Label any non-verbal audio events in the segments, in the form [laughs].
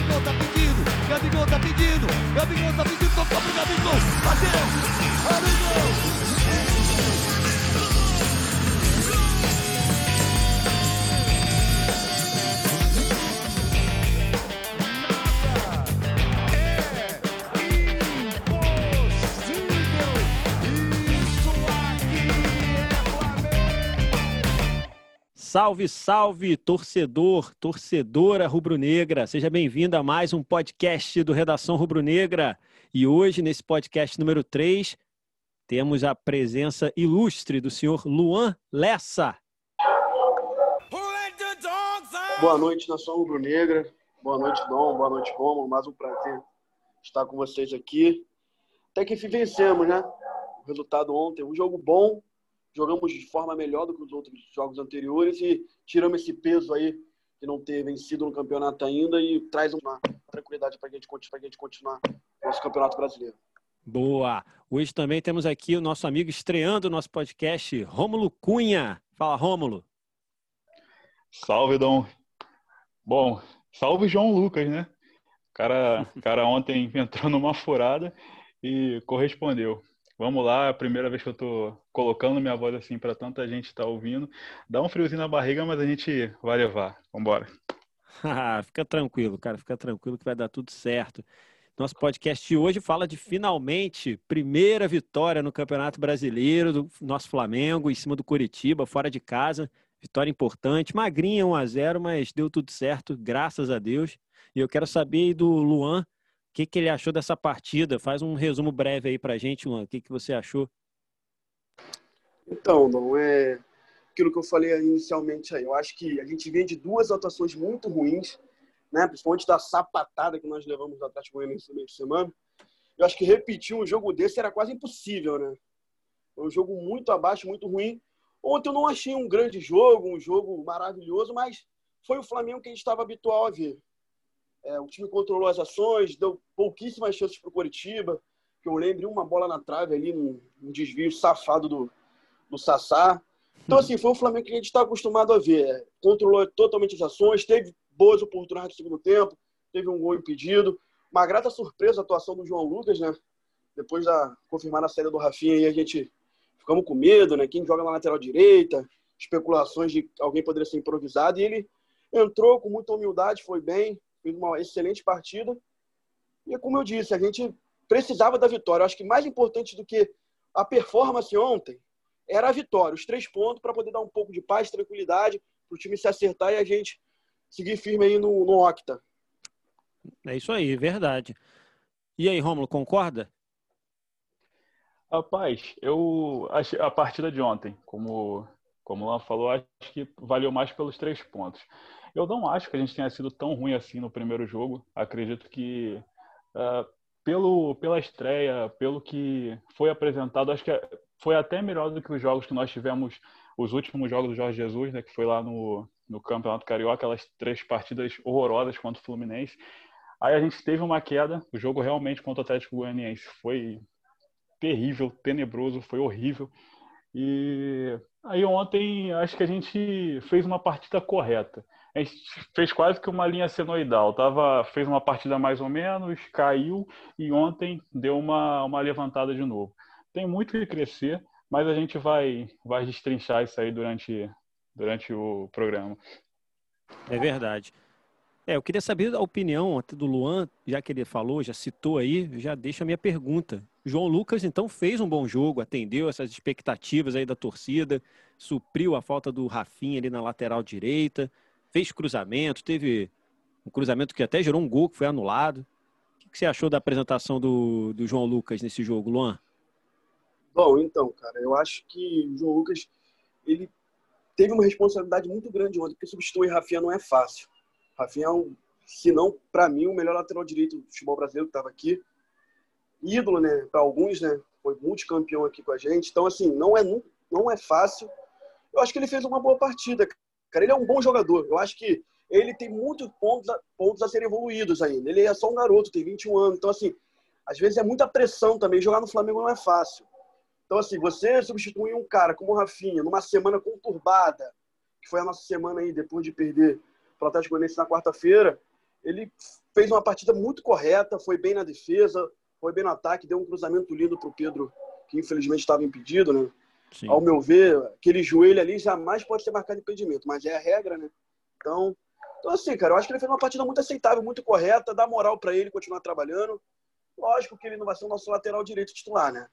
Gabigol tá pedindo, Gabigol tá pedindo, Gabigol tá pedindo, tocou pro Gabigol, bateu, Gabigol! Salve, salve, torcedor, torcedora rubro-negra. Seja bem-vindo a mais um podcast do Redação Rubro-Negra. E hoje, nesse podcast número 3, temos a presença ilustre do senhor Luan Lessa. Boa noite, nação rubro-negra. Boa noite, Dom. Boa noite, Romulo. Mais um prazer estar com vocês aqui. Até que enfim vencemos, né? O resultado ontem, um jogo bom, jogamos de forma melhor do que os outros jogos anteriores e tiramos esse peso aí de não ter vencido no campeonato ainda e traz uma tranquilidade para a gente, gente continuar nosso campeonato brasileiro. Boa! Hoje também temos aqui o nosso amigo estreando o nosso podcast, Rômulo Cunha. Fala, Rômulo. Salve, Dom. Bom, salve João Lucas, né? O cara, cara ontem [laughs] entrou numa furada e correspondeu. Vamos lá, é a primeira vez que eu tô colocando minha voz assim para tanta gente estar tá ouvindo. Dá um friozinho na barriga, mas a gente vai levar. Vambora. [laughs] fica tranquilo, cara, fica tranquilo que vai dar tudo certo. Nosso podcast de hoje fala de finalmente primeira vitória no Campeonato Brasileiro do nosso Flamengo em cima do Curitiba, fora de casa. Vitória importante, magrinha 1 a 0, mas deu tudo certo, graças a Deus. E eu quero saber do Luan o que, que ele achou dessa partida? Faz um resumo breve aí pra gente, Luan. O que, que você achou? Então, não é aquilo que eu falei inicialmente aí. Eu acho que a gente vem de duas atuações muito ruins, né? principalmente da sapatada que nós levamos do Atlético Goianiense no meio de semana. Eu acho que repetir um jogo desse era quase impossível, né? Foi um jogo muito abaixo, muito ruim. Ontem eu não achei um grande jogo, um jogo maravilhoso, mas foi o Flamengo que a gente estava habitual a ver. É, o time controlou as ações, deu pouquíssimas chances para o Coritiba, que eu lembre uma bola na trave ali, um, um desvio safado do, do Sassá. Então, assim, foi um Flamengo que a gente está acostumado a ver. É, controlou totalmente as ações, teve boas oportunidades no segundo tempo, teve um gol impedido. Uma grata surpresa a atuação do João Lucas, né? Depois da confirmar a saída do Rafinha, aí a gente ficamos com medo, né? Quem joga na lateral direita, especulações de alguém poderia ser improvisado. E ele entrou com muita humildade, foi bem, fez uma excelente partida. E como eu disse, a gente precisava da vitória. Eu acho que mais importante do que a performance ontem era a vitória, os três pontos para poder dar um pouco de paz, tranquilidade, para o time se acertar e a gente seguir firme aí no, no Octa. É isso aí, verdade. E aí, Romulo, concorda? Rapaz, eu achei a partida de ontem, como como o Luan falou, acho que valeu mais pelos três pontos. Eu não acho que a gente tenha sido tão ruim assim no primeiro jogo. Acredito que uh, pelo, pela estreia, pelo que foi apresentado, acho que foi até melhor do que os jogos que nós tivemos, os últimos jogos do Jorge Jesus, né, que foi lá no, no Campeonato Carioca, aquelas três partidas horrorosas contra o Fluminense. Aí a gente teve uma queda, o jogo realmente contra o Atlético Goianiense foi terrível, tenebroso, foi horrível. E aí ontem acho que a gente fez uma partida correta a gente fez quase que uma linha senoidal. Tava, fez uma partida mais ou menos, caiu e ontem deu uma, uma levantada de novo. Tem muito que crescer, mas a gente vai, vai destrinchar isso aí durante, durante o programa. É verdade. É, eu queria saber a opinião do Luan, já que ele falou, já citou aí, já deixa a minha pergunta. João Lucas, então, fez um bom jogo, atendeu essas expectativas aí da torcida, supriu a falta do Rafinha ali na lateral direita, fez cruzamento, teve um cruzamento que até gerou um gol que foi anulado. O que você achou da apresentação do, do João Lucas nesse jogo, Luan? Bom, então, cara, eu acho que o João Lucas ele teve uma responsabilidade muito grande ontem, porque substituir Rafinha não é fácil. Rafinha é um, se não, para mim, o melhor lateral direito do futebol brasileiro que estava aqui. Ídolo, né, para alguns, né, foi multicampeão aqui com a gente. Então, assim, não é, não é fácil. Eu acho que ele fez uma boa partida. Cara, ele é um bom jogador. Eu acho que ele tem muitos pontos a, pontos a serem evoluídos ainda. Ele é só um garoto, tem 21 anos. Então, assim, às vezes é muita pressão também. Jogar no Flamengo não é fácil. Então, assim, você substituir um cara como o Rafinha numa semana conturbada, que foi a nossa semana aí depois de perder para o Atlético Goianiense na quarta-feira, ele fez uma partida muito correta, foi bem na defesa, foi bem no ataque, deu um cruzamento lindo para o Pedro, que infelizmente estava impedido, né? Sim. Ao meu ver, aquele joelho ali jamais pode ser marcado impedimento, mas é a regra, né? Então, então, assim, cara, eu acho que ele fez uma partida muito aceitável, muito correta, dá moral para ele continuar trabalhando. Lógico que ele não vai ser o nosso lateral direito titular, né?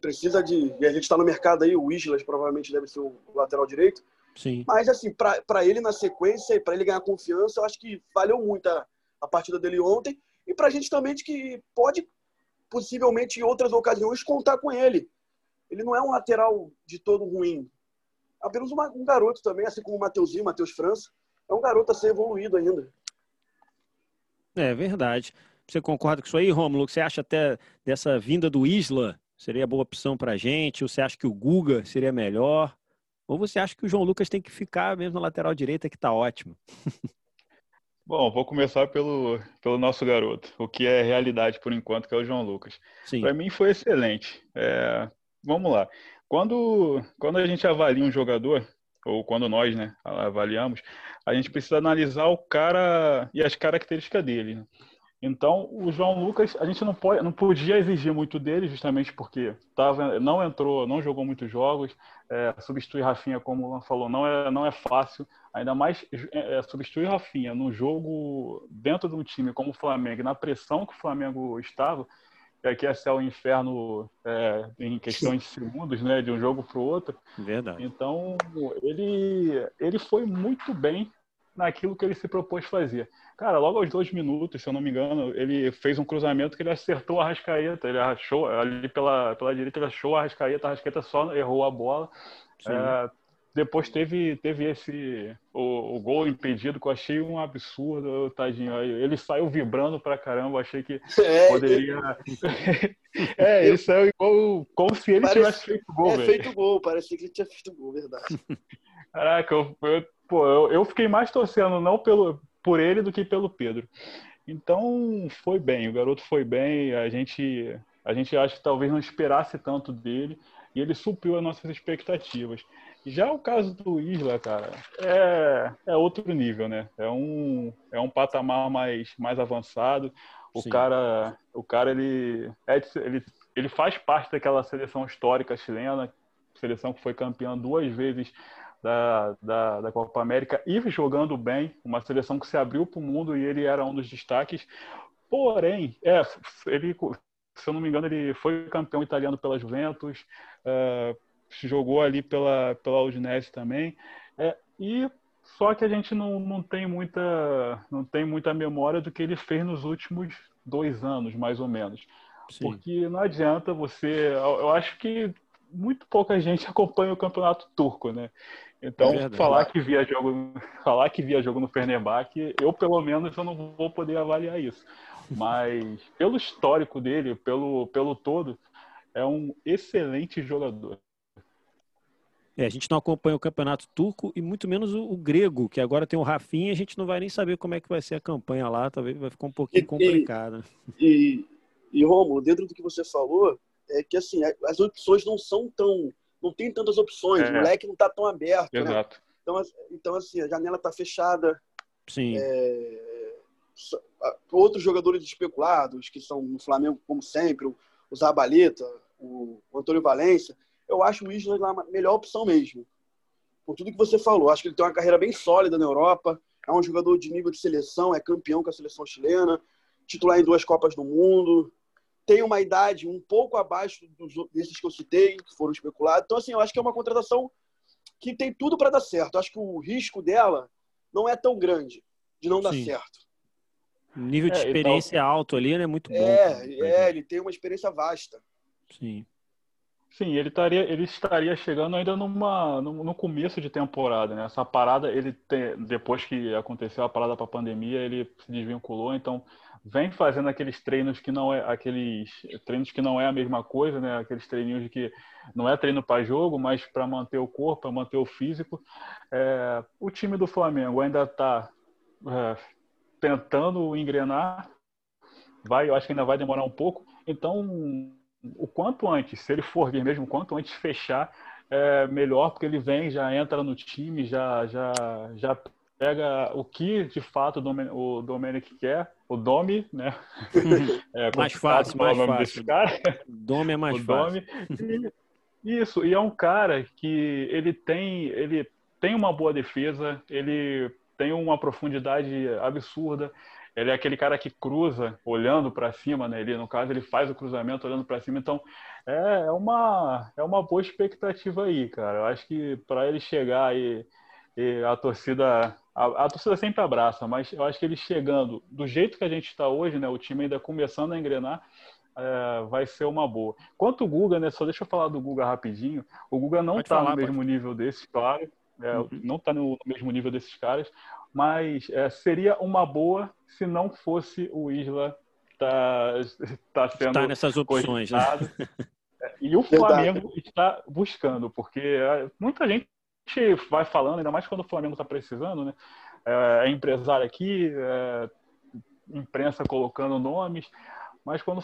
Precisa de. E a gente está no mercado aí, o Islas provavelmente deve ser o lateral direito. Sim. Mas, assim, para ele na sequência e para ele ganhar confiança, eu acho que valeu muito a, a partida dele ontem. E para a gente também de que pode, possivelmente, em outras ocasiões, contar com ele. Ele não é um lateral de todo ruim. Apenas uma, um garoto também, assim como o Mateuzinho, Matheus França. É um garoto a ser evoluído ainda. É verdade. Você concorda com isso aí, Romulo? Você acha até dessa vinda do Isla seria boa opção para gente? Ou você acha que o Guga seria melhor? Ou você acha que o João Lucas tem que ficar mesmo na lateral direita, que está ótimo? [laughs] Bom, vou começar pelo, pelo nosso garoto, o que é realidade por enquanto, que é o João Lucas. Para mim foi excelente. É, vamos lá. Quando, quando a gente avalia um jogador, ou quando nós né, avaliamos, a gente precisa analisar o cara e as características dele. Né? Então, o João Lucas, a gente não, pode, não podia exigir muito dele, justamente porque tava, não entrou, não jogou muitos jogos. É, substituir Rafinha, como o Luan falou, não é, não é fácil. Ainda mais é, é, substituir Rafinha no jogo dentro de um time como o Flamengo, na pressão que o Flamengo estava, que aqui é céu e inferno é, em questão de segundos, né, de um jogo para o outro. Verdade. Então, ele, ele foi muito bem naquilo que ele se propôs fazer. Cara, logo aos dois minutos, se eu não me engano, ele fez um cruzamento que ele acertou a Rascaeta. Ele achou, ali pela, pela direita, ele achou a Rascaeta, a Rascaeta só errou a bola. É, depois teve, teve esse o, o, gol impedido que eu achei um absurdo, tadinho. Ele saiu vibrando pra caramba, achei que é, poderia. [laughs] é, ele saiu igual como se ele Parece... tivesse feito gol. É, véio. feito gol, parecia que ele tinha feito gol, verdade. [laughs] Caraca, eu, eu, pô, eu, eu fiquei mais torcendo não pelo, por ele do que pelo Pedro. Então foi bem, o garoto foi bem, a gente, a gente acha que talvez não esperasse tanto dele e ele supriu as nossas expectativas. Já o caso do Isla, cara, é, é outro nível, né? É um, é um patamar mais, mais avançado. O Sim. cara, o cara ele, é, ele, ele faz parte daquela seleção histórica chilena, seleção que foi campeã duas vezes da, da, da, Copa América e jogando bem, uma seleção que se abriu para o mundo e ele era um dos destaques. Porém, é, ele, se eu não me engano, ele foi campeão italiano pela Juventus, é, jogou ali pela, pela Udinese também. É, e só que a gente não, não, tem muita, não tem muita memória do que ele fez nos últimos dois anos, mais ou menos. Sim. Porque não adianta você. Eu acho que muito pouca gente [laughs] acompanha o campeonato turco, né? Então, é falar que via jogo, [laughs] falar que via jogo no Fenerbahçe, eu pelo menos eu não vou poder avaliar isso. Mas [laughs] pelo histórico dele, pelo pelo todo, é um excelente jogador. É, a gente não acompanha o campeonato turco e muito menos o, o, grego, que agora tem o Rafinha, a gente não vai nem saber como é que vai ser a campanha lá, talvez vai ficar um pouquinho complicado. E, e, e Romulo, dentro do que você falou, é que assim, as opções não são tão não tem tantas opções, é. o moleque não está tão aberto. Né? Exato. Né? Então, então, assim, a janela está fechada. Sim. É, outros jogadores especulados, que são no Flamengo, como sempre, o, Zabaleta, o, o Antônio Valência, eu acho o Isla a melhor opção mesmo. Por tudo que você falou, acho que ele tem uma carreira bem sólida na Europa, é um jogador de nível de seleção, é campeão com a seleção chilena, titular em duas Copas do Mundo, tem uma idade um pouco abaixo dos, desses que eu citei, que foram especulados. Então, assim, eu acho que é uma contratação que tem tudo para dar certo. Eu acho que o risco dela não é tão grande de não dar Sim. certo. O nível de é, experiência então... alto ali, né? Muito bom. É, é, ele tem uma experiência vasta. Sim. Sim, ele estaria, ele estaria chegando ainda numa, no, no começo de temporada, né? Essa parada, ele tem, depois que aconteceu a parada para a pandemia, ele se desvinculou, então vem fazendo aqueles treinos que não é aqueles treinos que não é a mesma coisa, né? Aqueles treininhos que não é treino para jogo, mas para manter o corpo, para manter o físico. É, o time do Flamengo ainda está é, tentando engrenar, vai, eu acho que ainda vai demorar um pouco. Então, o quanto antes, se ele for vir mesmo, o quanto antes fechar, é melhor, porque ele vem, já entra no time, já já já pega o que de fato o Domenic quer, o Domi, né? [laughs] É, mais fácil, mais fácil. Domi é [laughs] mais o fácil. Domi. Isso, e é um cara que ele tem, ele tem uma boa defesa, ele tem uma profundidade absurda. Ele é aquele cara que cruza olhando para cima, né? Ele, no caso, ele faz o cruzamento olhando para cima. Então, é, é, uma, é uma boa expectativa aí, cara. Eu acho que para ele chegar e, e a torcida a, a, torcida sempre abraça, mas eu acho que ele chegando do jeito que a gente está hoje, né? O time ainda começando a engrenar, é, vai ser uma boa. Quanto o Guga, né? Só deixa eu falar do Guga rapidinho. O Guga não está no mesmo pode. nível desses, claro. É, uhum. Não está no mesmo nível desses caras, mas é, seria uma boa se não fosse o Isla tá, tá sendo está nessas opções, né? [laughs] E o Flamengo Verdade. está buscando, porque é, muita gente vai falando, ainda mais quando o Flamengo está precisando, né? É, é, empresário aqui, é, imprensa colocando nomes, mas quando,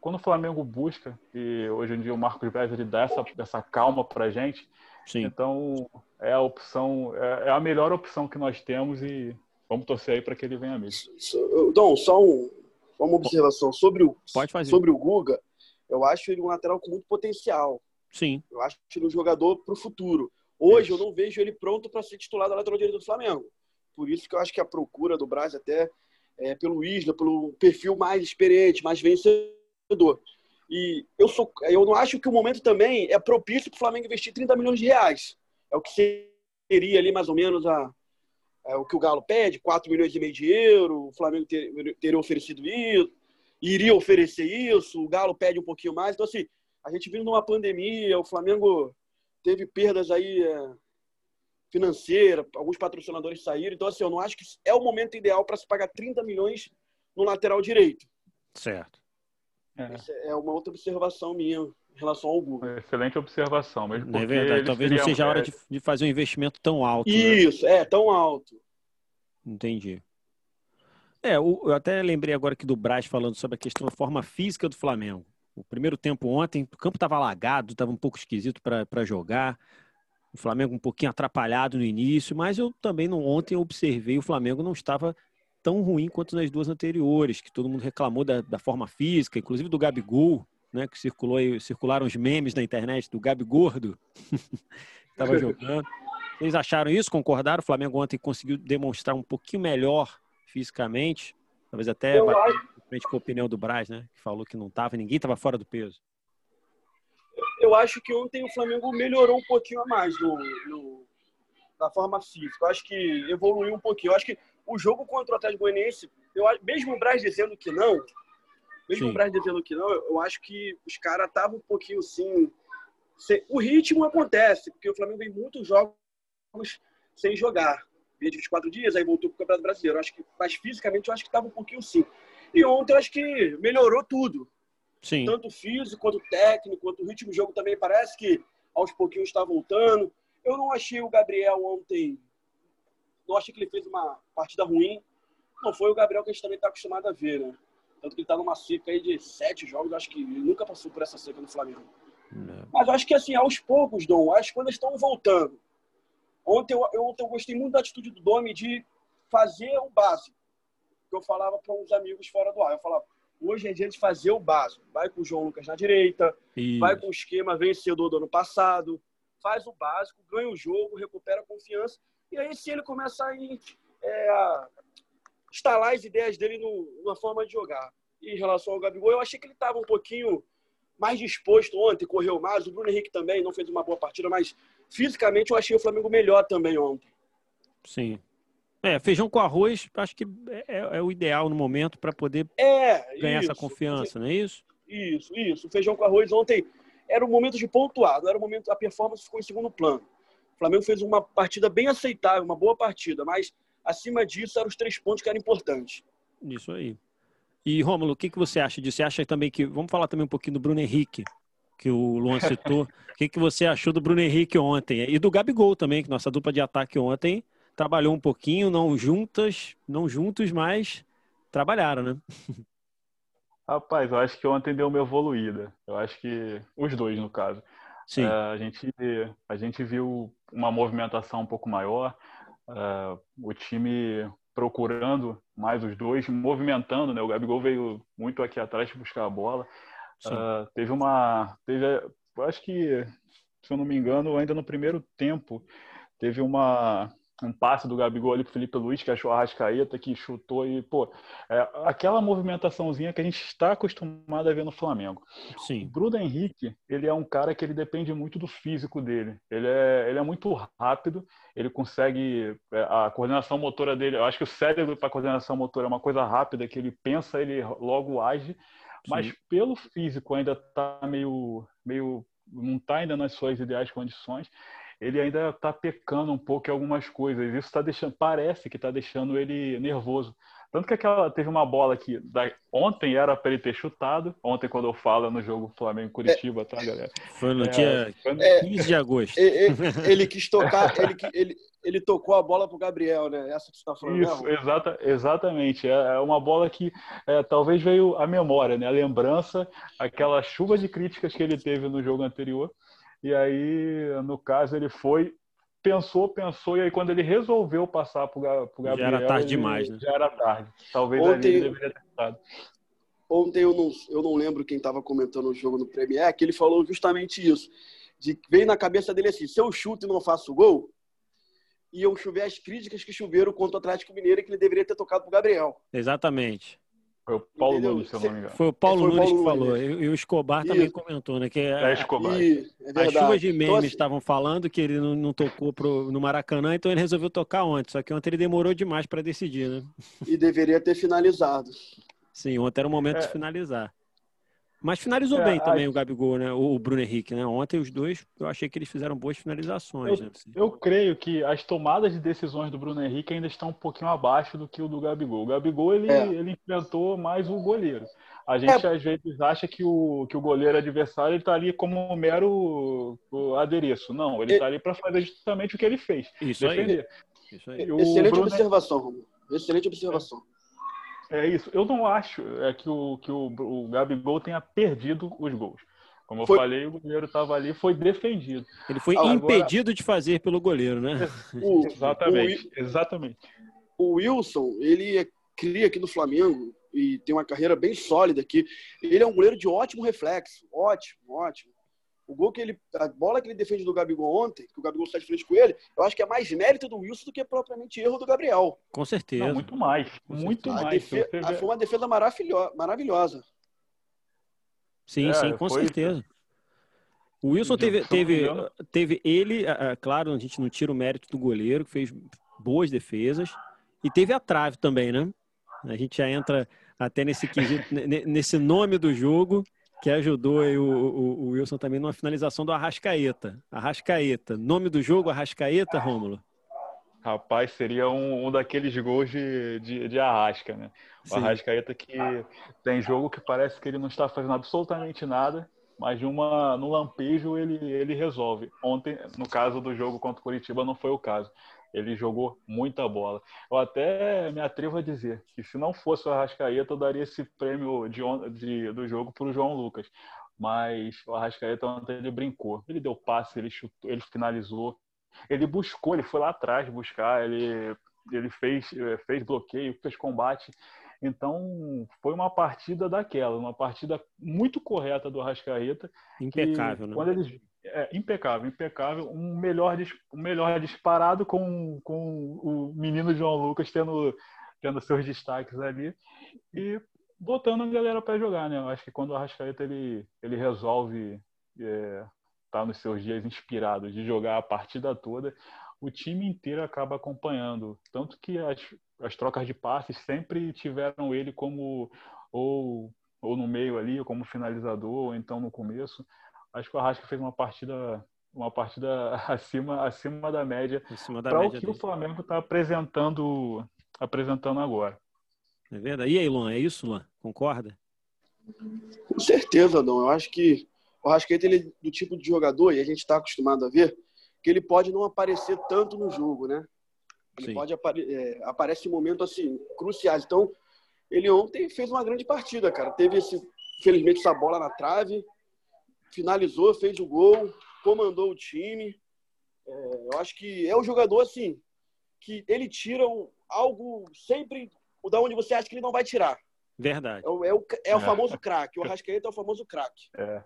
quando o Flamengo busca, e hoje em dia o Marcos Braz ele dá essa, essa calma para a gente, Sim. então é a opção, é, é, a melhor opção que nós temos e vamos torcer aí para que ele venha mesmo. Dom, só um, uma observação sobre o, sobre o Guga, eu acho ele um lateral com muito potencial. Sim. Eu acho ele um jogador para o futuro. Hoje eu não vejo ele pronto para ser titular da lateral direita do Flamengo. Por isso que eu acho que a procura do Brasil até é pelo Isla, pelo perfil mais experiente, mais vencedor. E eu, sou, eu não acho que o momento também é propício para o Flamengo investir 30 milhões de reais. É o que seria ali mais ou menos a, é o que o Galo pede, 4 milhões e meio de euros, o Flamengo ter, teria oferecido isso, iria oferecer isso, o Galo pede um pouquinho mais. Então, assim, a gente vindo numa pandemia, o Flamengo teve perdas aí é, financeiras, alguns patrocinadores saíram. Então, assim, eu não acho que é o momento ideal para se pagar 30 milhões no lateral direito. Certo. É. é uma outra observação minha em relação ao Google. Excelente observação. Mesmo é verdade. Talvez não seja a hora de, de, fazer um investimento tão alto. Né? Isso, né? é, tão alto. Entendi. É, eu até lembrei agora aqui do Braz falando sobre a questão da forma física do Flamengo. O primeiro tempo ontem, o campo estava alagado, estava um pouco esquisito para jogar. O Flamengo um pouquinho atrapalhado no início, mas eu também não, ontem observei o Flamengo não estava tão ruim quanto nas duas anteriores, que todo mundo reclamou da, da forma física, inclusive do Gabigol, né, que circulou circularam os memes na internet do Gabi Gordo, [laughs] estava jogando. Vocês acharam isso? Concordaram? O Flamengo ontem conseguiu demonstrar um pouquinho melhor fisicamente, talvez até eu acho, frente com a opinião do Braz, né? Que falou que não estava, ninguém estava fora do peso. Eu acho que ontem o Flamengo melhorou um pouquinho a mais no, no, na forma física. Eu acho que evoluiu um pouquinho. Eu acho que o jogo contra o Atlético Goianiense, eu, mesmo o Braz dizendo que não, mesmo Sim. o Braz dizendo que não, eu acho que os caras estavam um pouquinho assim. O ritmo acontece, porque o Flamengo vem muitos jogos sem jogar. Via de 24 dias, aí voltou para o Campeonato Brasileiro. Eu acho que, mas fisicamente eu acho que estava um pouquinho sim. E ontem eu acho que melhorou tudo. Sim. Tanto físico, quanto técnico, quanto o ritmo do jogo também parece que aos pouquinhos está voltando. Eu não achei o Gabriel ontem. Não achei que ele fez uma partida ruim. Não foi o Gabriel que a gente também está acostumado a ver, né? Tanto que ele está numa seca aí de sete jogos. Acho que ele nunca passou por essa seca no Flamengo. Não. Mas acho que assim, aos poucos, Dom, as coisas estão voltando. Ontem eu, eu, ontem eu gostei muito da atitude do Domi de fazer o básico que eu falava para uns amigos fora do ar. Eu falava, hoje é dia de fazer o básico. Vai com o João Lucas na direita, Isso. vai com o esquema vencedor do ano passado, faz o básico, ganha o jogo, recupera a confiança. E aí, se ele começa a, é, instalar as ideias dele no, na forma de jogar. E em relação ao Gabigol, eu achei que ele estava um pouquinho mais disposto ontem, correu mais. O Bruno Henrique também não fez uma boa partida, mas fisicamente eu achei o Flamengo melhor também ontem. Sim, é, feijão com arroz, acho que é, é o ideal no momento para poder é, ganhar isso. essa confiança, não é isso? Isso, isso. Feijão com arroz ontem era o momento de pontuar, não era o momento, a performance ficou em segundo plano. O Flamengo fez uma partida bem aceitável, uma boa partida, mas acima disso eram os três pontos que eram importantes. Isso aí. E Rômulo, o que, que você acha disso? Você acha também que. Vamos falar também um pouquinho do Bruno Henrique, que o Luan [laughs] citou. o que, que você achou do Bruno Henrique ontem? E do Gabigol também, que nossa dupla de ataque ontem trabalhou um pouquinho, não juntas, não juntos, mas trabalharam, né? [laughs] Rapaz, eu acho que ontem deu uma evoluída. Eu acho que os dois, no caso. Sim. É, a, gente, a gente viu uma movimentação um pouco maior. uh, o time procurando mais os dois, movimentando, né? O Gabigol veio muito aqui atrás buscar a bola. Uh, teve uma, teve, acho que, se eu não me engano, ainda no primeiro tempo, teve uma um passe do Gabigol ali pro Felipe Luiz, que achou a Rascaeta, que chutou e, pô, é, aquela movimentaçãozinha que a gente está acostumado a ver no Flamengo. Sim. O Bruno Henrique, ele é um cara que ele depende muito do físico dele. Ele é, ele é muito rápido, ele consegue, é, a coordenação motora dele, eu acho que o cérebro para coordenação motora é uma coisa rápida, que ele pensa, ele logo age, mas Sim. pelo físico ainda tá meio, meio não está ainda nas suas ideais condições ele ainda está pecando um pouco em algumas coisas. Isso está deixando, parece que está deixando ele nervoso. Tanto que aquela teve uma bola que da, ontem era para ele ter chutado. Ontem, quando eu falo no jogo Flamengo-Curitiba, é, tá, galera? Foi no é, dia foi no... 15 de agosto. Ele, ele quis tocar, ele, ele, ele tocou a bola pro Gabriel, né? Essa que você está falando. Isso, exata, exatamente. É, é uma bola que é, talvez veio a memória, né? A lembrança, aquela chuva de críticas que ele teve no jogo anterior. E aí, no caso, ele foi, pensou, pensou, e aí quando ele resolveu passar para o Gabriel... Já era tarde demais, né? Já era tarde. Talvez Ontem... ali ele deveria ter estado. Ontem eu não, eu não lembro quem estava comentando o jogo no Premier, que ele falou justamente isso. De, veio na cabeça dele assim: se eu chuto e não faço gol, iam chover as críticas que choveram contra o Atlético Mineiro que ele deveria ter tocado para o Gabriel. Exatamente. Foi o Paulo Entendeu? Nunes, se eu não me engano. Foi o Paulo, Foi o Paulo Nunes que falou. E, o Escobar também comentou, né? Que é, Escobar. E, é as chuvas de então, memes então, estavam falando que ele não, não tocou pro, no Maracanã, então ele resolveu tocar ontem. Só que ontem ele demorou demais para decidir, né? E deveria ter finalizado. Sim, ontem era o momento é. de finalizar. Mas finalizou é, bem também o Gabigol, né? O Bruno Henrique, né? Ontem os dois, eu achei que eles fizeram boas finalizações. Eu, né? eu creio que as tomadas de decisões do Bruno Henrique ainda estão um pouquinho abaixo do que o do Gabigol. O Gabigol, ele, é. ele enfrentou mais o goleiro. A gente, é. às vezes, acha que o, que o goleiro adversário está ali como um mero adereço. Não, ele está ali para fazer justamente o que ele fez. Isso defender. aí. Isso aí. Excelente Bruno... observação, Romulo. Excelente observação. É isso. Eu não acho é, que, o, que o, o Gabigol tenha perdido os gols. Como eu foi... falei, o goleiro estava ali, foi defendido. Ele foi Agora... impedido de fazer pelo goleiro, né? [laughs] O, exatamente, o, exatamente. O Wilson, ele é cria aqui no Flamengo e tem uma carreira bem sólida aqui. Ele é um goleiro de ótimo reflexo, ótimo, ótimo. O gol que ele. A bola que ele defende do Gabigol ontem, que o Gabigol está de frente com ele, eu acho que é mais mérito do Wilson do que propriamente erro do Gabriel. Com certeza. Não, muito mais. Com muito certeza. mais. Defe... Foi uma defesa maravilhosa. Sim, é, sim, com foi... certeza. O Wilson teve, teve, teve ele, claro, a gente não tira o mérito do goleiro, que fez boas defesas, e teve a trave também, né? A gente já entra até nesse quesito, nesse nome do jogo, que ajudou o, o, o, Wilson também numa finalização do Arrascaeta. Arrascaeta. Nome do jogo, Arrascaeta, Rômulo? Rapaz, seria um, um daqueles gols de, de, de Arrasca, né? O Sim. Arrascaeta que tem jogo que parece que ele não está fazendo absolutamente nada, mas de uma, no lampejo ele, ele resolve. Ontem, no caso do jogo contra o Curitiba, não foi o caso. Ele jogou muita bola. Eu até me atrevo a dizer que se não fosse o Arrascaeta, eu daria esse prêmio de, de do jogo para o João Lucas. Mas o Arrascaeta ontem ele brincou. Ele deu passe, ele chutou, ele finalizou. Ele buscou, ele foi lá atrás buscar, ele, ele fez, fez bloqueio, fez combate. Então, foi uma partida daquela, uma partida muito correta do Arrascaeta. Impecável, né? Quando eles, é, impecável, impecável. Um melhor, um melhor disparado com, com o menino João Lucas tendo, tendo seus destaques ali e botando a galera para jogar, né? Eu acho que quando o Arrascaeta ele, ele resolve é, tá nos seus dias inspirados de jogar a partida toda, o time inteiro acaba acompanhando. Tanto que as, as trocas de passes sempre tiveram ele como ou, ou no meio ali, ou como finalizador, ou então no começo acho que o Arrasca fez uma partida uma partida [laughs] acima acima da média para o que dele. o Flamengo está apresentando apresentando agora. É verdade. E aí, Luan, é isso, Luan? Concorda? Com certeza, Dom. Eu acho que o Arrascaeta ele é do tipo de jogador, e a gente está acostumado a ver, que ele pode não aparecer tanto no jogo, né? Ele Sim. pode apare é, aparece em momentos assim, cruciais. Então, ele ontem fez uma grande partida, cara. Teve esse, felizmente, essa bola na trave, finalizou, fez o gol, comandou o time. É, eu acho que é um jogador assim que ele tira um, algo sempre da onde você acha que ele não vai tirar. Verdade. É o, é o, é o É. famoso craque. O Arrascaeta é o famoso craque. É.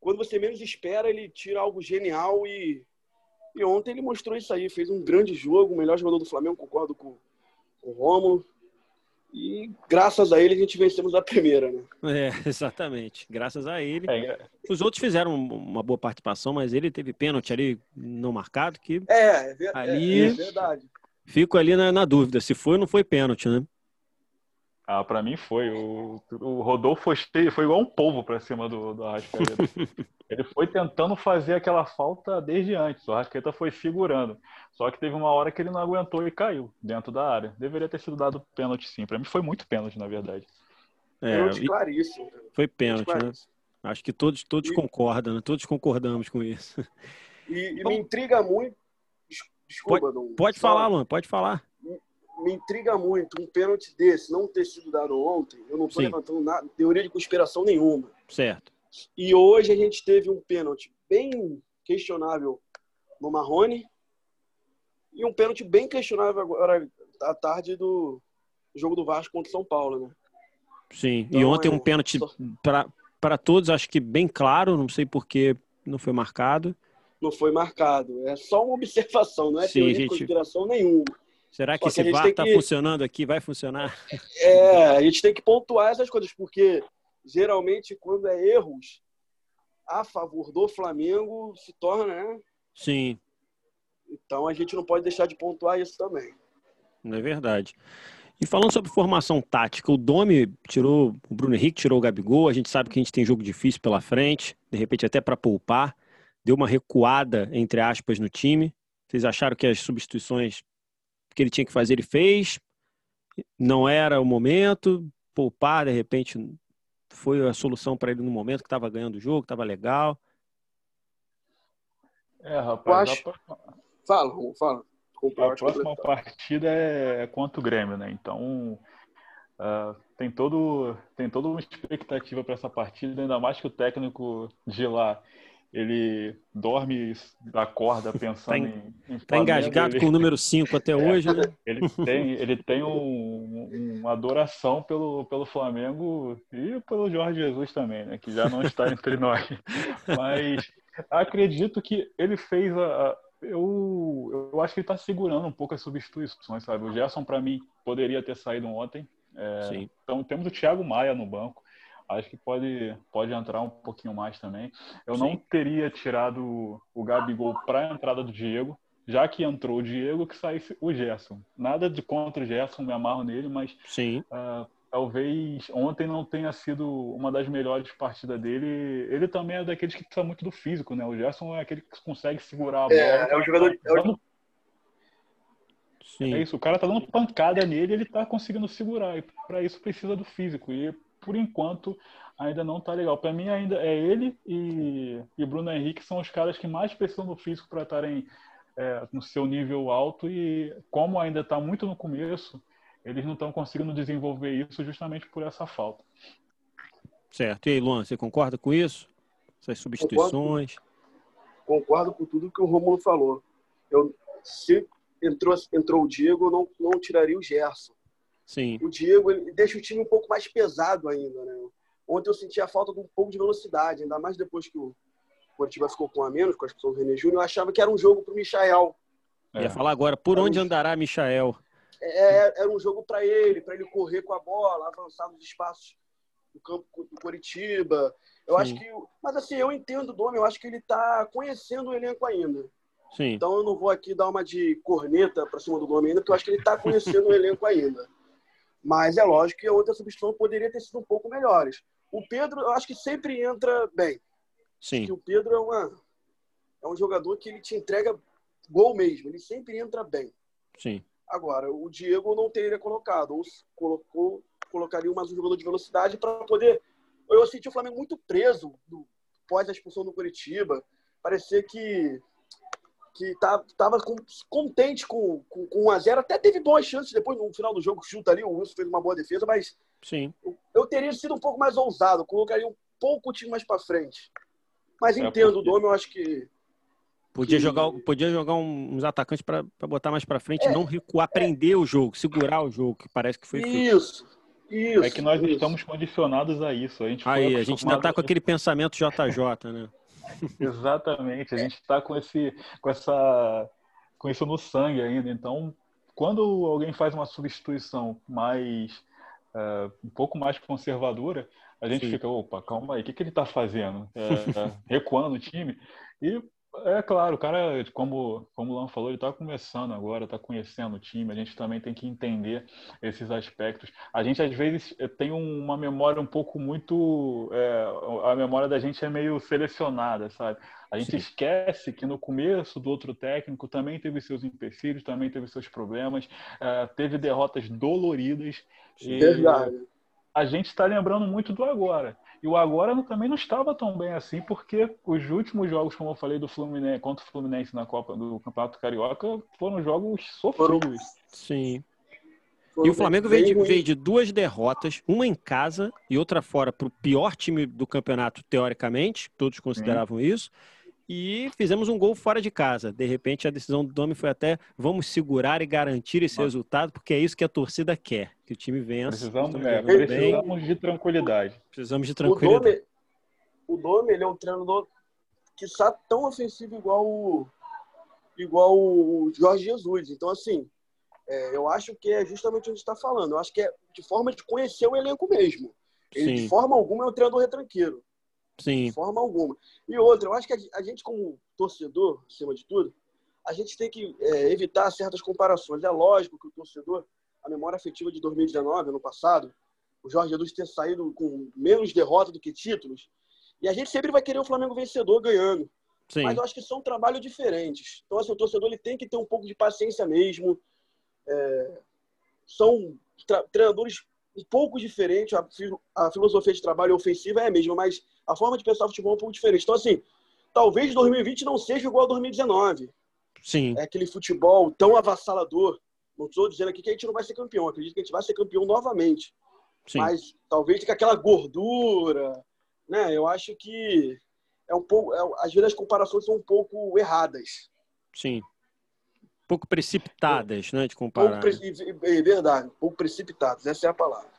Quando você menos espera, ele tira algo genial e, e ontem ele mostrou isso aí. Fez um grande jogo, o melhor jogador do Flamengo, concordo com, com o Rômulo. E graças a ele a gente vencemos a primeira, né? É, [laughs] exatamente. Graças a ele. É, Os outros fizeram uma boa participação, mas ele teve pênalti ali não marcado, que É, é, ver- é- Ali- é verdade. fico ali na, na dúvida se foi ou não foi pênalti, né? Ah, pra mim foi. O, o Rodolfo foi, foi igual um polvo pra cima do, do Arrascaeta. [laughs] Ele foi tentando fazer aquela falta desde antes. O Arrascaeta foi segurando. Só que teve uma hora que ele não aguentou e caiu dentro da área. Deveria ter sido dado pênalti sim. Pra mim foi muito pênalti, na verdade. É, Pênalti claríssimo. foi Pênalti né? Acho que todos, todos E- concordam, né? Todos concordamos com isso. E, e Bom. me intriga muito. des- Desculpa. Pode Só- falar, Luan, pode falar. Me intriga muito um pênalti desse não ter sido dado ontem. Eu não estou levantando nada, teoria de conspiração nenhuma. Certo. E hoje a gente teve um pênalti bem questionável no Marrone e um pênalti bem questionável agora à tarde do jogo do Vasco contra o São Paulo, né? Sim. e Então, ontem é, um pênalti para todos, acho que bem claro, não sei por que não foi marcado. Não foi marcado. É só uma observação, não é Sim, teoria gente. de conspiração nenhuma. Será que Só esse VAR está que- funcionando aqui? Vai funcionar? É, a gente tem que pontuar essas coisas, porque geralmente quando é erros a favor do Flamengo se torna, né? Sim, Então a gente não pode deixar de pontuar isso também. não é verdade. E falando sobre formação tática, o Domi tirou, o Bruno Henrique tirou o Gabigol, a gente sabe que a gente tem jogo difícil pela frente, de repente até para poupar, deu uma recuada, entre aspas, no time. Vocês acharam que as substituições que ele tinha que fazer, ele fez? Não era o momento? Poupar, de repente, foi a solução para ele no momento que estava ganhando o jogo, estava legal? É, rapaz. acho- a próxima- Fala, fala. Desculpa, A próxima partida é contra o Grêmio, né? Então ah, tem todo tem toda uma expectativa para essa partida, ainda mais que o técnico de lá ele dorme, acorda pensando Tá em, em Tá engasgado ele, com o número 5 até [laughs] hoje, né? ele tem ele tem um- um- uma adoração pelo pelo Flamengo e pelo Jorge Jesus também, né? Que já não está entre nós, [laughs] mas acredito que ele fez a, a- eu, eu acho que ele está segurando um pouco as substituições, sabe? O Gerson, para mim, poderia ter saído ontem. É, Sim. então, temos o Thiago Maia no banco. Acho que pode, pode entrar um pouquinho mais também. Eu não Sim. teria tirado o Gabigol para a entrada do Diego, já que entrou o Diego, que saísse o Gerson. Nada de contra o Gerson, me amarro nele, mas Sim. ah, talvez ontem não tenha sido uma das melhores partidas dele. Ele também é daqueles que precisa muito do físico, né? O Gerson é aquele que consegue segurar a bola. É, é o jogador- é Sim. é isso, o cara tá dando pancada nele, ele tá conseguindo segurar. E para isso precisa do físico. E por enquanto ainda não tá legal. Para mim ainda é ele e, e Bruno Henrique são os caras que mais precisam do físico para estarem é, no seu nível alto. E como ainda está muito no começo, eles não estão conseguindo desenvolver isso justamente por essa falta. Certo. E aí, Luan, você concorda com isso? Essas substituições? Concordo com tudo que o Romulo falou. Eu, se entrou, entrou o Diego, eu não, não tiraria o Gerson. Sim. O Diego ele deixa o time um pouco mais pesado ainda, né? Ontem eu senti a falta de um pouco de velocidade, ainda mais depois que o Curitiba ficou com a menos, com a expulsão do René Júnior. Eu achava que era um jogo para o Michael. É. Ia falar agora, por onde andará Michael? É, era um jogo para ele, para ele correr com a bola, avançar nos espaços do campo do Curitiba. Eu Sim. acho que. Mas assim, eu entendo o Domi, eu acho que ele está conhecendo o elenco ainda. Sim. Então eu não vou aqui dar uma de corneta para cima do Domi ainda, porque eu acho que ele está conhecendo o elenco ainda. Mas é lógico que a outra substituição poderia ter sido um pouco melhores. O Pedro, eu acho que sempre entra bem. Sim. O Pedro é, uma, é um jogador que ele te entrega gol mesmo. Ele sempre entra bem. Sim. Agora, o Diego não teria colocado, ou colocou, colocaria mais um jogador de velocidade para poder. Eu senti o Flamengo muito preso do, pós a expulsão do Curitiba. Parecia que que tá, tava com- contente com, com, com 1 a 0 Até teve boas chances depois no final do jogo, chuta ali, o Wilson fez uma boa defesa, mas Sim. eu teria sido um pouco mais ousado, colocaria um pouco o time mais para frente. Mas É entendo o Dome, eu acho que Podia que- jogar, podia jogar uns atacantes para botar mais para frente, É, não recuar, prender o jogo, segurar o jogo, que parece que foi feito. Isso, isso. É que nós isso. estamos condicionados a isso. A gente Aí, a gente ainda tá acostumado com aquele pensamento JJ, né? [laughs] Exatamente, a gente está com esse, com essa, com isso no sangue ainda. Então, quando alguém faz uma substituição mais, eh, um pouco mais conservadora, a gente Sim. fica, opa, calma aí, o que, que ele está fazendo? É, [laughs] recuando o time. E é claro, o cara, como, como o Lan falou, ele está começando agora, está conhecendo o time. A gente também tem que entender esses aspectos. A gente às vezes eh, tem uma memória um pouco muito, é, a memória da gente é meio selecionada, sabe? A gente Sim. esquece que no começo do outro técnico também teve seus empecilhos, também teve seus problemas, eh, teve derrotas doloridas. Verdade. a gente está lembrando muito do agora. E o agora também não estava tão bem assim, porque os últimos jogos, como eu falei, do Fluminense contra o Fluminense na Copa do Campeonato Carioca foram jogos sofridos. Sim. E o Flamengo veio de, veio de duas derrotas, uma em casa e outra fora para o pior time do campeonato, teoricamente, todos consideravam isso. E fizemos um gol fora de casa. De repente, a decisão do Domi foi até vamos segurar e garantir esse Nossa. resultado, porque é isso que a torcida quer, que o time vença. Precisamos, é, precisamos de tranquilidade. precisamos de O tranquilidade. O Dome, ele é um treinador que está tão ofensivo igual o, igual o Jorge Jesus. Então, assim, é, eu acho que é justamente o que a gente está falando. Eu acho que é de forma de conhecer o elenco mesmo. Ele, Sim. de forma alguma, é um treinador retranqueiro. Sim, De forma alguma. E outra, eu acho que a, gente, como torcedor, acima de tudo, a gente tem que é, evitar certas comparações. É lógico que o torcedor, a memória afetiva de 2019, ano passado, o Jorge Jesus ter saído com menos derrota do que títulos, e a gente sempre vai querer o Flamengo vencedor ganhando. sim. Mas eu acho que são trabalhos diferentes. Então, assim, o torcedor ele tem que ter um pouco de paciência mesmo. É, são treinadores um pouco diferentes. A, a filosofia de trabalho ofensiva é a mesma, mas a forma de pensar futebol é um pouco diferente. Então, assim, talvez 2020 não seja igual a 2019. Sim, É aquele futebol tão avassalador. Não estou dizendo aqui que a gente não vai ser campeão. Acredito que a gente vai ser campeão novamente sim. mas talvez com aquela gordura, né? Eu acho que é um pouco, é, às vezes as comparações são um pouco erradas. Sim. Um pouco precipitadas, né, de pouco comparar. pre- é verdade, um pouco precipitadas, essa é a palavra.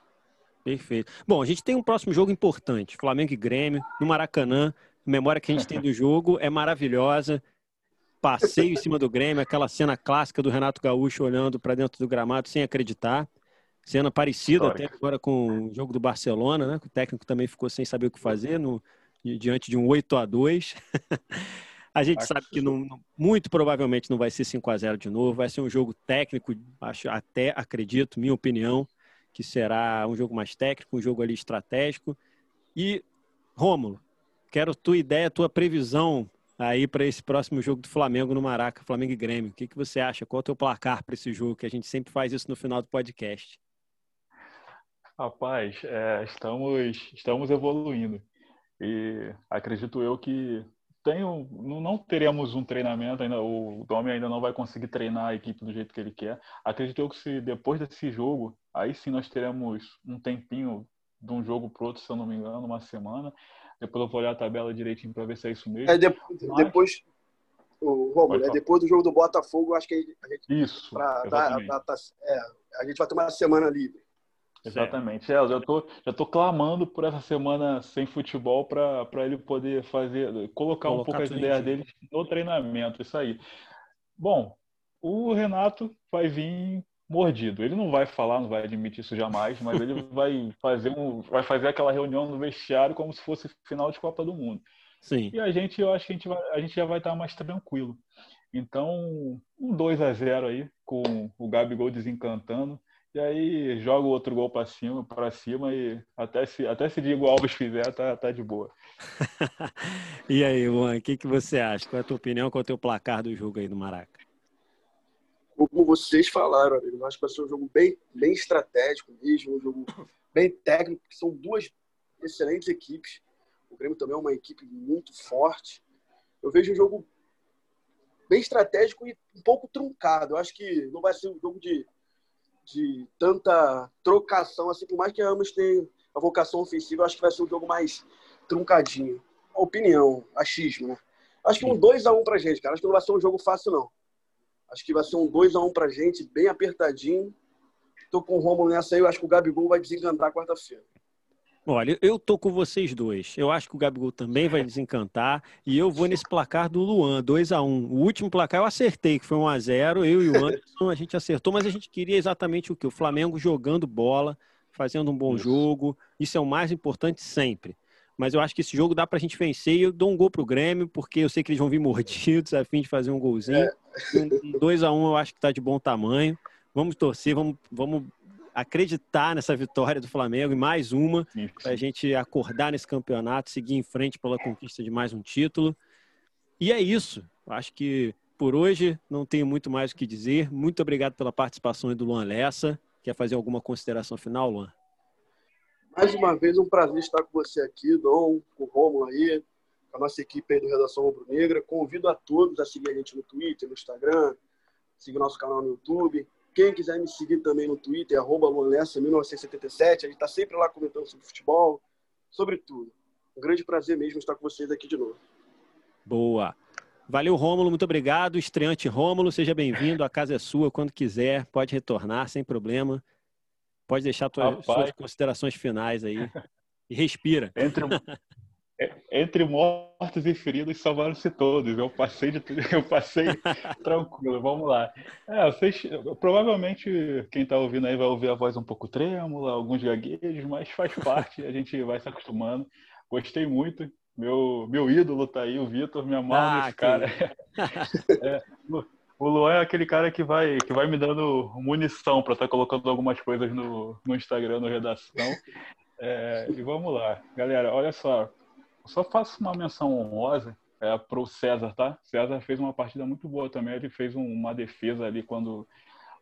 Perfeito. Bom, a gente tem um próximo jogo importante, Flamengo e Grêmio, no Maracanã. A memória que a gente tem do jogo é maravilhosa. Passeio em cima do Grêmio, aquela cena clássica do Renato Gaúcho olhando para dentro do gramado sem acreditar. Cena parecida Histórica. até agora com o jogo do Barcelona, né? O técnico também ficou sem saber o que fazer no, diante de um 8 a 2 [laughs] A gente Acho sabe que não- muito provavelmente não vai ser 5 a 0 de novo, vai ser um jogo técnico, acho até acredito, minha opinião, que será um jogo mais técnico, um jogo ali estratégico. E Rômulo, quero tua ideia, tua previsão aí para esse próximo jogo do Flamengo no Maraca, Flamengo e Grêmio. O que, que você acha? Qual é o teu placar para esse jogo? Que a gente sempre faz isso no final do podcast. Rapaz, é, estamos, estamos evoluindo. E acredito eu que tenho, não teremos um treinamento ainda, o Domi ainda não vai conseguir treinar a equipe do jeito que ele quer. Acredito eu que se depois desse jogo, aí sim nós teremos um tempinho de um jogo pro outro, se eu não me engano, uma semana. Depois eu vou olhar a tabela direitinho para ver se é isso mesmo. É de- Mas- depois, o Romulo, é depois do jogo do Botafogo, acho que a gente, Isso, pra, exatamente. dar- tá- é, a gente vai ter uma semana livre. Exatamente. É, eu já tô, já tô clamando por essa semana sem futebol para ele poder fazer, colocar um Colocar pouco as ideias dele no treinamento, isso aí. Bom, o Renato vai vir mordido. Ele não vai falar, não vai admitir isso jamais, mas ele [laughs] vai fazer um, vai fazer aquela reunião no vestiário como se fosse final de Copa do Mundo. Sim, E a gente, eu acho que a gente, vai, a gente já vai estar mais tranquilo. Então, um 2 a 0 aí, com o Gabigol desencantando. E aí joga o outro gol para cima, para cima e até se até se Diego Alves fizer, tá, tá de boa. [laughs] E aí, Juan, o que, que você acha? Qual é a tua opinião? Qual é o teu placar do jogo aí no Maraca? Como vocês falaram, amigo, eu acho que vai ser um jogo bem, bem estratégico mesmo, um jogo bem técnico, porque são duas excelentes equipes. O Grêmio também é uma equipe muito forte. Eu vejo um jogo bem estratégico e um pouco truncado. Eu acho que não vai ser um jogo de, de tanta trocação, assim, por mais que ambos tenham a vocação ofensiva, eu acho que vai ser um jogo mais truncadinho. Opinião, achismo, né? Acho que um 2x1 pra gente, cara. Acho que não vai ser um jogo fácil, não. Acho que vai ser um 2x1 pra gente, bem apertadinho. Tô com o Romulo nessa aí, eu acho que o Gabigol vai desencantar quarta-feira. Olha, eu tô com vocês dois. Eu acho que o Gabigol também vai desencantar. E eu vou nesse placar do Luan, 2 a 1 O último placar eu acertei, que foi 1 a 0 Eu e o Anderson, a gente acertou, mas a gente queria exatamente o quê? O Flamengo jogando bola, fazendo um bom jogo. Isso é o mais importante sempre. Mas eu acho que esse jogo dá pra gente vencer e eu dou um gol pro Grêmio, porque eu sei que eles vão vir [laughs] mordidos a fim de fazer um golzinho. Um 2 a 1 eu acho que tá de bom tamanho. Vamos torcer, vamos, vamos acreditar nessa vitória do Flamengo e mais uma para a gente acordar nesse campeonato, seguir em frente pela conquista de mais um título. E é isso. Acho que por hoje não tenho muito mais o que dizer. Muito obrigado pela participação aí do Luan Lessa. Quer fazer alguma consideração final, Luan? Mais uma vez, um prazer estar com você aqui, Dom, com o Romulo aí, com a nossa equipe aí do Redação Rubro Negra. Convido a todos a seguir a gente no Twitter, no Instagram, seguir nosso canal no YouTube. Quem quiser me seguir também no Twitter, arroba LuanLessa1977. A gente está sempre lá comentando sobre futebol, sobre tudo. Um grande prazer mesmo estar com vocês aqui de novo. Boa. Valeu, Rômulo. Muito obrigado. Estreante Rômulo, seja bem-vindo. A casa é sua quando quiser. Pode retornar sem problema. Pode deixar suas considerações finais aí. E respira. [laughs] Entre, entre mortos e feridos salvaram-se todos. Eu passei de [laughs] eu passei tranquilo. Vamos lá. É, vocês, provavelmente quem está ouvindo aí vai ouvir a voz um pouco trêmula, alguns gaguejos, mas faz parte. A gente vai se acostumando. Gostei muito. Meu, meu ídolo tá aí, o Vitor, me amarro Ah, nesse que- cara. [laughs] É, o- Luan é aquele cara que vai, que vai me dando munição para estar colocando algumas coisas no, no Instagram, no Redação. É, e vamos lá. Galera, olha só. Eu só faço uma menção honrosa é, para o César, tá? César fez uma partida muito boa também. Ele fez um- uma defesa ali quando,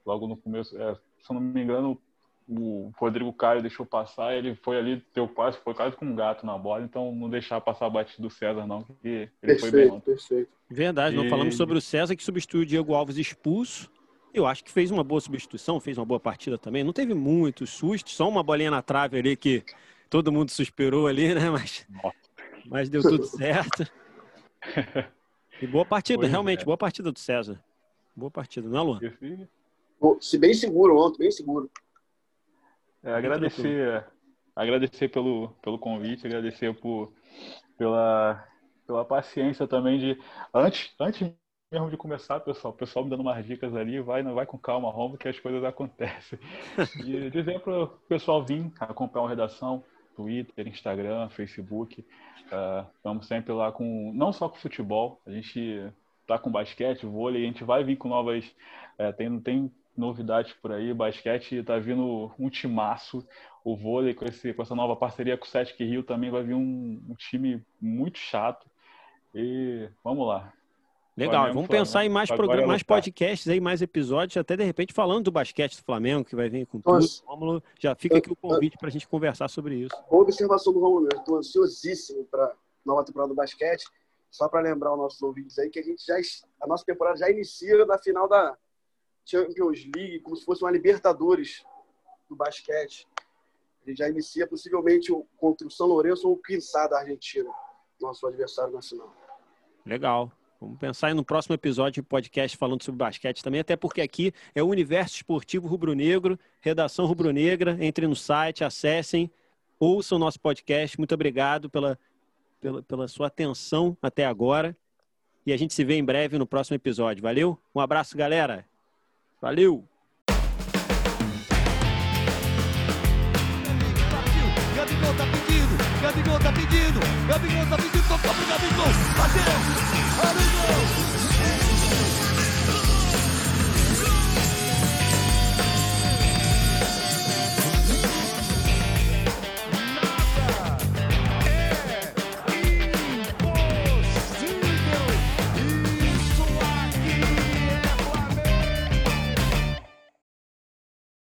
logo no começo, é, se eu não me engano, o Rodrigo Caio deixou passar. Ele foi ali, deu passe, foi quase com um gato na bola. Então não deixar passar a batida do César, não, porque ele foi bem Perfeito, perfeito. Verdade, não E- falamos sobre o César que substituiu o Diego Alves expulso. Eu acho que fez uma boa substituição, fez uma boa partida também. Não teve muitos sustos, só uma bolinha na trave ali que todo mundo suspirou ali, né? Mas, Nossa. mas deu tudo certo. E boa partida, Pois realmente, é. boa partida do César. Boa partida, não é, Luan? Se bem seguro ontem, bem seguro. É, agradecer, agradecer pelo, pelo convite, agradecer por, pela, pela paciência também de antes, antes mesmo de começar, pessoal, o pessoal me dando umas dicas ali, vai, não vai com calma, Romo, que as coisas acontecem. E [laughs] dizer para o pessoal vir acompanhar a redação, Twitter, Instagram, Facebook. Ah, Estamos sempre lá com, não só com futebol, a gente tá com basquete, vôlei, a gente vai vir com novas, é, tem, tem novidades por aí, basquete tá vindo um timaço, o vôlei com, esse, com essa nova parceria com o Sesc Rio também vai vir um, um time muito chato e vamos lá. Legal, Flamengo, vamos Flamengo. pensar em mais Agora programas, é mais podcasts aí, mais episódios, até de repente falando do basquete do Flamengo, que vai vir com tudo. Nossa. Rômulo, já fica aqui o convite para a gente conversar sobre isso. Boa observação do Romulo, eu estou ansiosíssimo para nova temporada do basquete. Só para lembrar os nossos ouvintes aí que a gente já a nossa temporada já inicia na final da Champions League, como se fosse uma Libertadores do basquete. Gente já inicia possivelmente contra o São Lourenço ou o Quinçá da Argentina, nosso adversário nacional. Legal. Vamos pensar aí no próximo episódio de podcast falando sobre basquete também, até porque aqui é o Universo Esportivo Rubro-Negro, Redação Rubro-Negra. Entrem no site, acessem, ouçam o nosso podcast. Muito obrigado pela, pela, pela sua atenção até agora. E a gente se vê em breve no próximo episódio. Valeu? Um abraço, galera. Valeu! Gabigol tá pedindo, Gabigol tá pedindo, Gabigol tá pedindo, pro Gabigol, bateu, olha o gol,